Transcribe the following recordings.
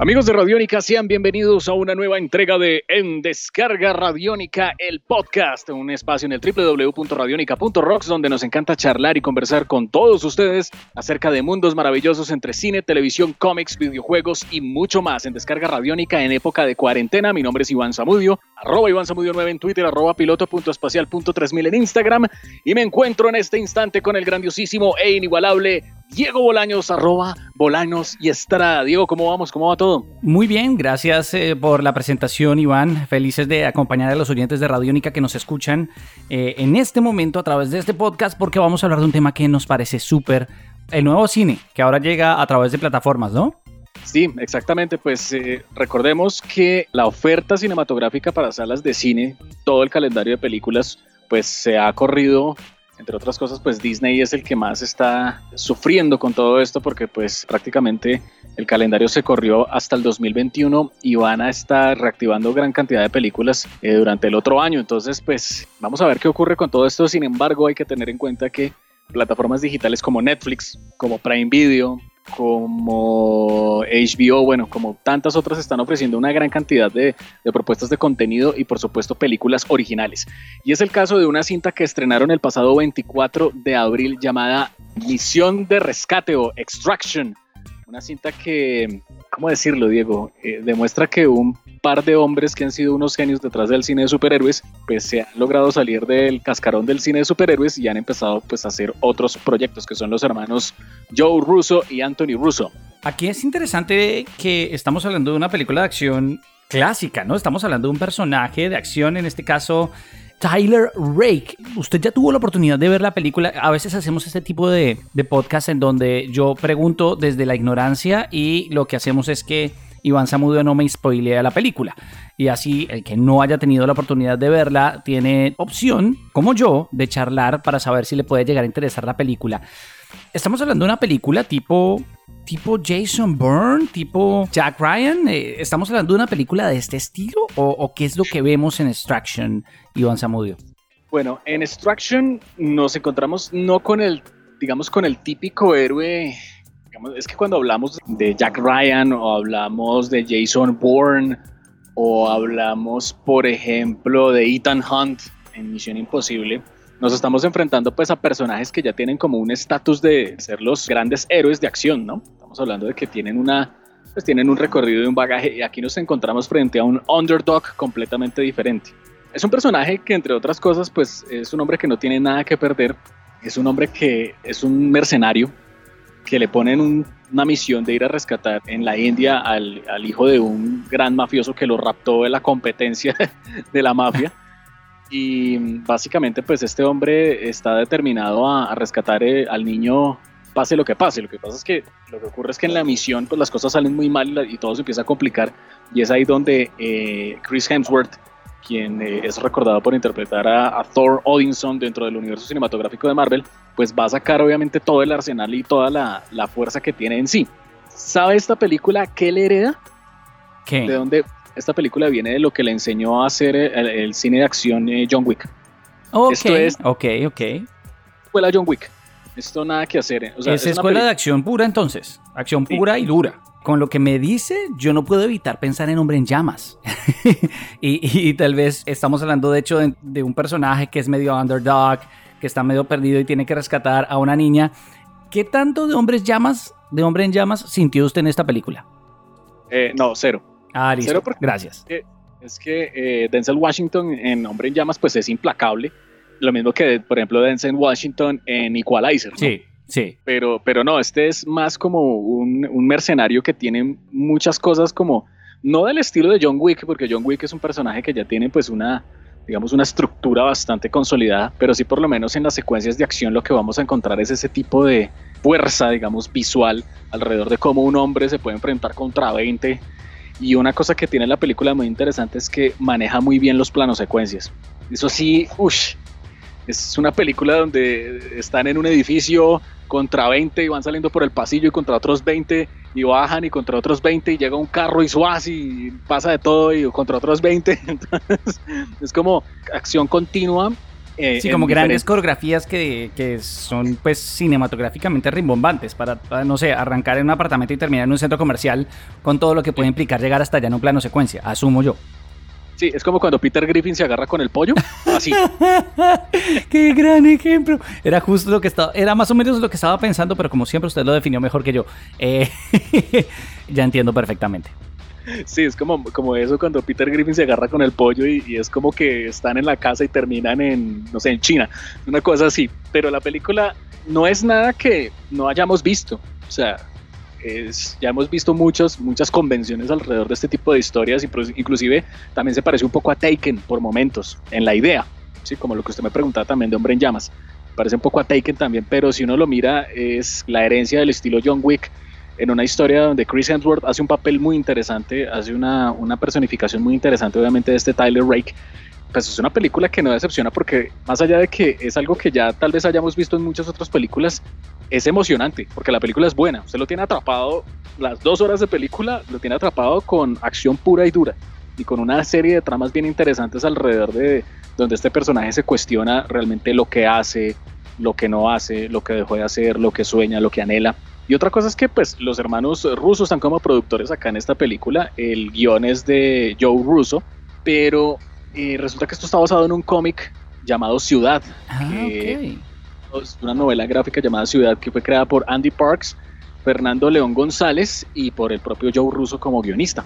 Amigos de Radiónica, sean bienvenidos a una nueva entrega de En Descarga Radiónica, el podcast, un espacio en el www.radionica.rocks donde nos encanta charlar y conversar con todos ustedes acerca de mundos maravillosos entre cine, televisión, cómics, videojuegos y mucho más. En Descarga Radiónica en época de cuarentena, mi nombre es Iván Zamudio, arroba Iván Zamudio 9 en Twitter, arroba piloto.espacial.3000 en Instagram y me encuentro en este instante con el grandiosísimo e inigualable Diego Bolaños, arroba Bolaños y Estrada. Diego, ¿cómo vamos? ¿Cómo va todo? Muy bien, gracias eh, por la presentación, Iván. Felices de acompañar a los oyentes de Radiónica que nos escuchan eh, en este momento a través de este podcast porque vamos a hablar de un tema que nos parece súper, el nuevo cine, que ahora llega a través de plataformas, ¿no? Sí, exactamente. Pues eh, recordemos que la oferta cinematográfica para salas de cine, todo el calendario de películas, pues se ha corrido entre otras cosas, pues Disney es el que más está sufriendo con todo esto porque pues prácticamente el calendario se corrió hasta el 2021 y van a estar reactivando gran cantidad de películas eh, durante el otro año. Entonces, pues vamos a ver qué ocurre con todo esto. Sin embargo, hay que tener en cuenta que plataformas digitales como Netflix, como Prime Video, como HBO, bueno, como tantas otras están ofreciendo una gran cantidad de, propuestas de contenido y por supuesto películas originales. Y es el caso de una cinta que estrenaron el pasado 24 de abril llamada Misión de Rescate o Extraction. Una cinta que, ¿cómo decirlo, Diego? Eh, demuestra que un par de hombres que han sido unos genios detrás del cine de superhéroes, pues se han logrado salir del cascarón del cine de superhéroes y han empezado pues a hacer otros proyectos que son los hermanos Joe Russo y Anthony Russo. Aquí es interesante que estamos hablando de una película de acción clásica, ¿no? Estamos hablando de un personaje de acción, en este caso Tyler Rake. Usted ya tuvo la oportunidad de ver la película. A veces hacemos este tipo de, de podcast en donde yo pregunto desde la ignorancia y lo que hacemos es que Iván Samudio no me spoilea la película. Y así el que no haya tenido la oportunidad de verla tiene opción, como yo, de charlar para saber si le puede llegar a interesar la película. Estamos hablando de una película tipo tipo Jason Bourne, tipo Jack Ryan. Eh, ¿Estamos hablando de una película de este estilo o, qué es lo que vemos en Extraction, Iván Samudio? Bueno, en Extraction nos encontramos no con el, digamos, con el típico héroe es que cuando hablamos de Jack Ryan o hablamos de Jason Bourne o hablamos, por ejemplo, de Ethan Hunt en Misión Imposible, nos estamos enfrentando pues a personajes que ya tienen como un estatus de ser los grandes héroes de acción, ¿no? Estamos hablando de que tienen una pues tienen un recorrido y un bagaje y aquí nos encontramos frente a un underdog completamente diferente. Es un personaje que entre otras cosas pues es un hombre que no tiene nada que perder, es un hombre que es un mercenario, que le ponen una misión de ir a rescatar en la India al, hijo de un gran mafioso que lo raptó de la competencia de la mafia. Y básicamente pues este hombre está determinado a, rescatar eh, al niño pase lo que pase. Lo que pasa es que lo que ocurre es que en la misión pues las cosas salen muy mal y todo se empieza a complicar y es ahí donde eh, Chris Hemsworth quien eh, es recordado por interpretar a, Thor Odinson dentro del universo cinematográfico de Marvel, pues va a sacar obviamente todo el arsenal y toda la, fuerza que tiene en sí. ¿Sabe esta película qué le hereda? ¿Qué? ¿De dónde? Esta película viene de lo que le enseñó a hacer el, cine de acción eh, John Wick. Ok, Esto es, ok, ok. Escuela John Wick. Esto nada que hacer. Eh. es, escuela de acción pura entonces. Acción pura y dura con lo que me dice, yo no puedo evitar pensar en Hombre en Llamas. y, tal vez estamos hablando, de hecho, de, un personaje que es medio underdog, que está medio perdido y tiene que rescatar a una niña. ¿Qué tanto de Hombres Llamas, de Hombre en Llamas, sintió usted en esta película? Eh, no, cero. Ah, listo. Cero Gracias. Es que, eh, Denzel Washington en Hombre en Llamas, pues es implacable. Lo mismo que, por ejemplo, Denzel Washington en Equalizer. Sí. Sí. Pero, pero no, este es más como un, mercenario que tiene muchas cosas como, no del estilo de John Wick, porque John Wick es un personaje que ya tiene pues una, digamos, una estructura bastante consolidada, pero sí por lo menos en las secuencias de acción lo que vamos a encontrar es ese tipo de fuerza, digamos, visual alrededor de cómo un hombre se puede enfrentar contra 20. Y una cosa que tiene la película muy interesante es que maneja muy bien los planos secuencias. Eso sí, uff, es una película donde están en un edificio, contra 20 y van saliendo por el pasillo y contra otros 20 y bajan y contra otros 20 y llega un carro y suaz y pasa de todo y contra otros 20. Entonces, es como acción continua. Eh, sí, como grandes coreografías que, que, son pues cinematográficamente rimbombantes para, para, no sé, arrancar en un apartamento y terminar en un centro comercial con todo lo que puede implicar llegar hasta allá en un plano secuencia, asumo yo. Sí, es como cuando Peter Griffin se agarra con el pollo, así. Qué gran ejemplo. Era justo lo que estaba, era más o menos lo que estaba pensando, pero como siempre usted lo definió mejor que yo. Eh, ya entiendo perfectamente. Sí, es como, como eso cuando Peter Griffin se agarra con el pollo y, y, es como que están en la casa y terminan en, no sé, en China. Una cosa así. Pero la película no es nada que no hayamos visto. O sea, ya hemos visto muchas, muchas convenciones alrededor de este tipo de historias, inclusive también se parece un poco a Taken por momentos, en la idea, ¿sí? como lo que usted me preguntaba también de Hombre en Llamas, parece un poco a Taken también, pero si uno lo mira es la herencia del estilo John Wick, en una historia donde Chris Hemsworth hace un papel muy interesante, hace una, una personificación muy interesante obviamente de este Tyler Rake, pues es una película que no decepciona porque más allá de que es algo que ya tal vez hayamos visto en muchas otras películas, es emocionante porque la película es buena. Usted lo tiene atrapado, las dos horas de película lo tiene atrapado con acción pura y dura y con una serie de tramas bien interesantes alrededor de donde este personaje se cuestiona realmente lo que hace, lo que no hace, lo que dejó de hacer, lo que sueña, lo que anhela. Y otra cosa es que pues los hermanos rusos están como productores acá en esta película. El guion es de Joe Russo, pero eh, resulta que esto está basado en un cómic llamado Ciudad. Ah, que, una novela gráfica llamada Ciudad que fue creada por Andy Parks, Fernando León González y por el propio Joe Russo como guionista.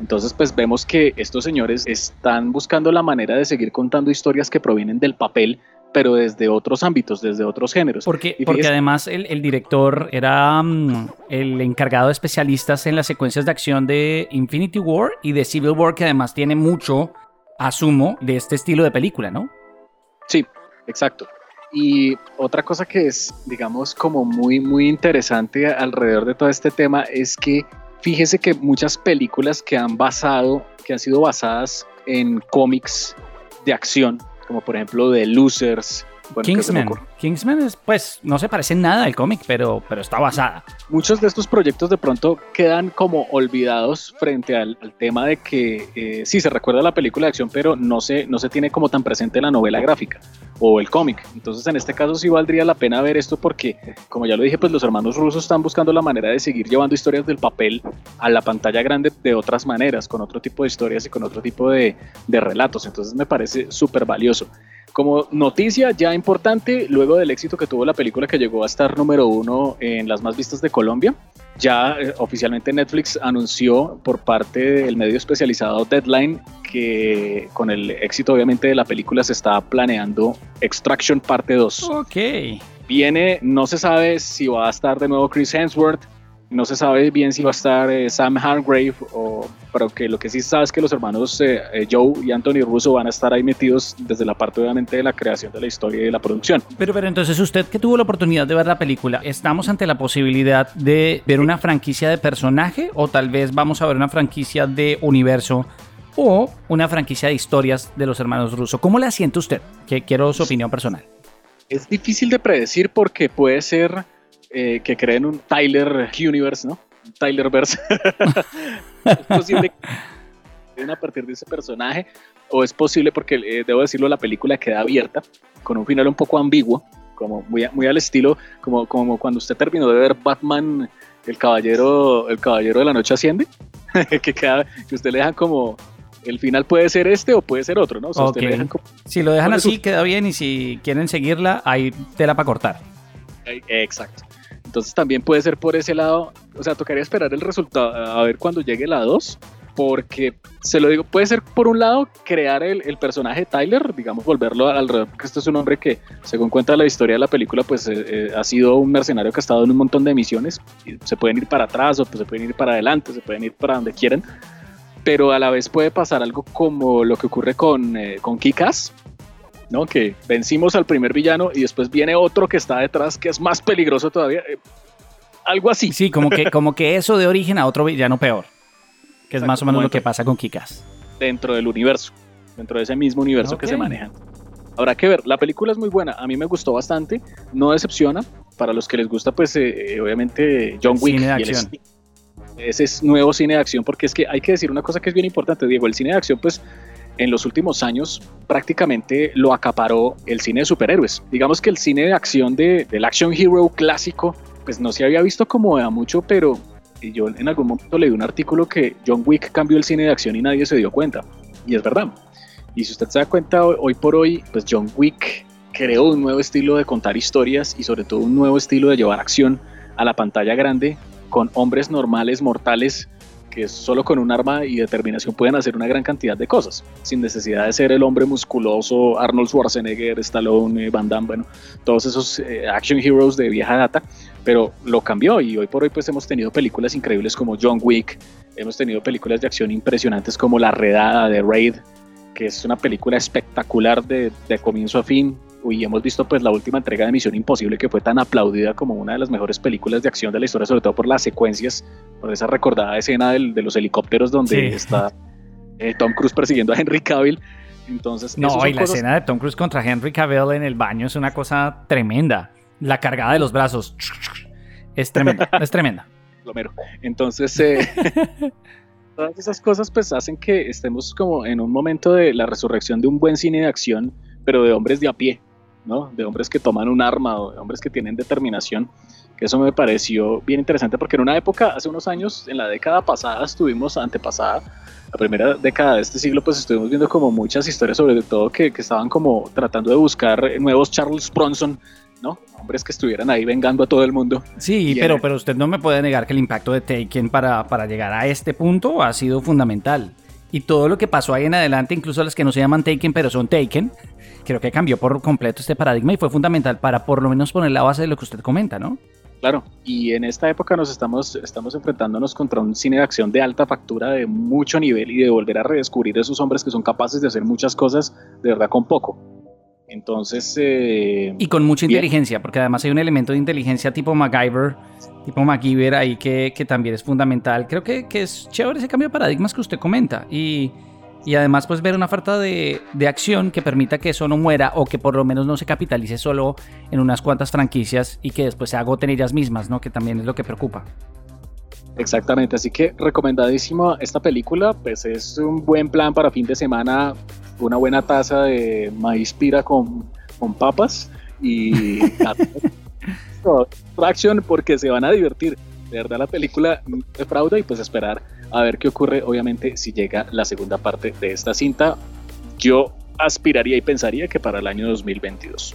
Entonces, pues vemos que estos señores están buscando la manera de seguir contando historias que provienen del papel, pero desde otros ámbitos, desde otros géneros. Porque, porque además el, el, director era mm, el encargado de especialistas en las secuencias de acción de Infinity War y de Civil War, que además tiene mucho, asumo, de este estilo de película, ¿no? Sí, exacto. Y otra cosa que es, digamos, como muy, muy interesante alrededor de todo este tema es que fíjese que muchas películas que han basado, que han sido basadas en cómics de acción, como por ejemplo The Losers, Kingsman. Kingsman es, pues, no se parece nada al cómic, pero, pero está basada. Muchos de estos proyectos de pronto quedan como olvidados frente al, tema de que eh, sí se recuerda la película de acción, pero no se, no se tiene como tan presente la novela gráfica o el cómic. Entonces, en este caso sí valdría la pena ver esto porque, como ya lo dije, pues los hermanos rusos están buscando la manera de seguir llevando historias del papel a la pantalla grande de otras maneras, con otro tipo de historias y con otro tipo de, de relatos. Entonces, me parece súper valioso. Como noticia ya importante, luego del éxito que tuvo la película que llegó a estar número uno en las más vistas de Colombia, ya eh, oficialmente Netflix anunció por parte del medio especializado Deadline que con el éxito obviamente de la película se está planeando Extraction parte 2. Ok. Viene, no se sabe si va a estar de nuevo Chris Hemsworth, no se sabe bien si va a estar eh, Sam Hargrave, o, pero que lo que sí se sabe es que los hermanos eh, eh, Joe y Anthony Russo van a estar ahí metidos desde la parte obviamente de la creación de la historia y de la producción. Pero, pero entonces usted que tuvo la oportunidad de ver la película, ¿estamos ante la posibilidad de ver una franquicia de personaje o tal vez vamos a ver una franquicia de universo? O una franquicia de historias de los hermanos Russo. ¿Cómo la siente usted? Que quiero su opinión personal. Es difícil de predecir porque puede ser eh, que creen un Tyler Universe, ¿no? Un Tylerverse. es posible que a partir de ese personaje, o es posible porque, eh, debo decirlo, la película queda abierta, con un final un poco ambiguo, como muy, muy al estilo, como, como cuando usted terminó de ver Batman, el caballero, el caballero de la noche asciende, que, queda, que usted le dejan como, el final puede ser este o puede ser otro, ¿no? O sea, dejan como, si lo dejan así, queda bien, y si quieren seguirla, hay tela para cortar. Exacto. Entonces también puede ser por ese lado, o sea, tocaría esperar el resultado, a ver cuando llegue la 2, porque se lo digo, puede ser por un lado crear el, el personaje Tyler, digamos, volverlo alrededor, porque este es un hombre que, según cuenta la historia de la película, pues eh, eh, ha sido un mercenario que ha estado en un montón de misiones, se pueden ir para atrás o pues, se pueden ir para adelante, se pueden ir para donde quieran, pero a la vez puede pasar algo como lo que ocurre con, eh, con Kikas, ¿no? Que vencimos al primer villano y después viene otro que está detrás que es más peligroso todavía. Eh, algo así. Sí, como que, como que eso de origen a otro villano peor. Que es más o menos lo que pasa con Kikas. Dentro del universo, dentro de ese mismo universo que se manejan. Habrá que ver, la película es muy buena, a mí me gustó bastante, no decepciona, para los que les gusta, pues eh, obviamente John Wick. Cine de y el acción. ese es nuevo cine de acción, porque es que hay que decir una cosa que es bien importante, Diego, el cine de acción, pues en los últimos años prácticamente lo acaparó el cine de superhéroes. Digamos que el cine de acción de, del action hero clásico, pues no se había visto como a mucho, pero yo en algún momento leí un artículo que John Wick cambió el cine de acción y nadie se dio cuenta. Y es verdad. Y si usted se da cuenta, hoy por hoy, pues John Wick creó un nuevo estilo de contar historias y sobre todo un nuevo estilo de llevar acción a la pantalla grande con hombres normales, mortales, que solo con un arma y determinación pueden hacer una gran cantidad de cosas, sin necesidad de ser el hombre musculoso, Arnold Schwarzenegger, Stallone, Van Damme, todos esos eh, action heroes de vieja data, pero lo cambió y hoy por hoy pues hemos tenido películas increíbles como John Wick, hemos tenido películas de acción impresionantes como La Redada de Raid, que es una película espectacular de, de comienzo a fin, y hemos visto pues la última entrega de Misión Imposible que fue tan aplaudida como una de las mejores películas de acción de la historia, sobre todo por las secuencias, por esa recordada escena del- de los helicópteros donde Sí. está eh, Tom Cruise persiguiendo a Henry Cavill. Entonces, No, y la cosas- escena de Tom Cruise contra Henry Cavill en el baño es una cosa tremenda. La cargada de los brazos. Es tremenda, es tremenda. lo mero. Entonces, eh, todas esas cosas pues hacen que estemos como en un momento de la resurrección de un buen cine de acción, pero de hombres de a pie, ¿no? De hombres que toman un arma o de hombres que tienen determinación. Que eso me pareció bien interesante porque en una época, hace unos años, en la década pasada, estuvimos antepasada, la primera década de este siglo, pues estuvimos viendo como muchas historias sobre todo que, que estaban como tratando de buscar nuevos Charles Bronson, ¿no? Hombres que estuvieran ahí vengando a todo el mundo. Sí, pero, en- pero usted no me puede negar que el impacto de Taken para, para llegar a este punto ha sido fundamental. Y todo lo que pasó ahí en adelante, incluso las que no se llaman Taken, pero son Taken, creo que cambió por completo este paradigma y fue fundamental para por lo menos poner la base de lo que usted comenta, ¿no? Claro, y en esta época nos estamos, estamos enfrentándonos contra un cine de acción de alta factura, de mucho nivel y de volver a redescubrir esos hombres que son capaces de hacer muchas cosas de verdad con poco. Entonces, eh, Y con mucha Bien. inteligencia, porque además hay un elemento de inteligencia tipo MacGyver, tipo MacGyver ahí que, que también es fundamental. Creo que, que es chévere ese cambio de paradigmas que usted comenta. Y, y además, pues ver una oferta de, de acción que permita que eso no muera o que por lo menos no se capitalice solo en unas cuantas franquicias y que después se agoten ellas mismas, ¿no? Que también es lo que preocupa. exactamente, así que recomendadísimo esta película, pues es un buen plan para fin de semana, una buena taza de maíz pira con, con papas y acción porque se van a divertir. De verdad la película no defrauda y pues esperar a ver qué ocurre, obviamente, si llega la segunda parte de esta cinta. Yo aspiraría y pensaría que para el año 2022.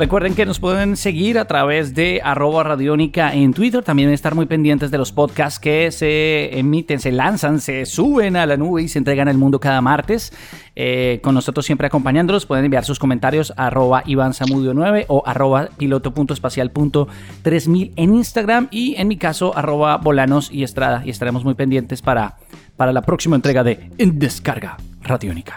Recuerden que nos pueden seguir a través de arroba radiónica en Twitter. También estar muy pendientes de los podcasts que se emiten, se lanzan, se suben a la nube y se entregan al mundo cada martes. Eh, con nosotros siempre acompañándolos. Pueden enviar sus comentarios a arroba Iván Zamudio 9 o arroba piloto.espacial.3000 en Instagram y en mi caso arroba Bolanos y Estrada. Y estaremos muy pendientes para, para la próxima entrega de En Descarga Radiónica.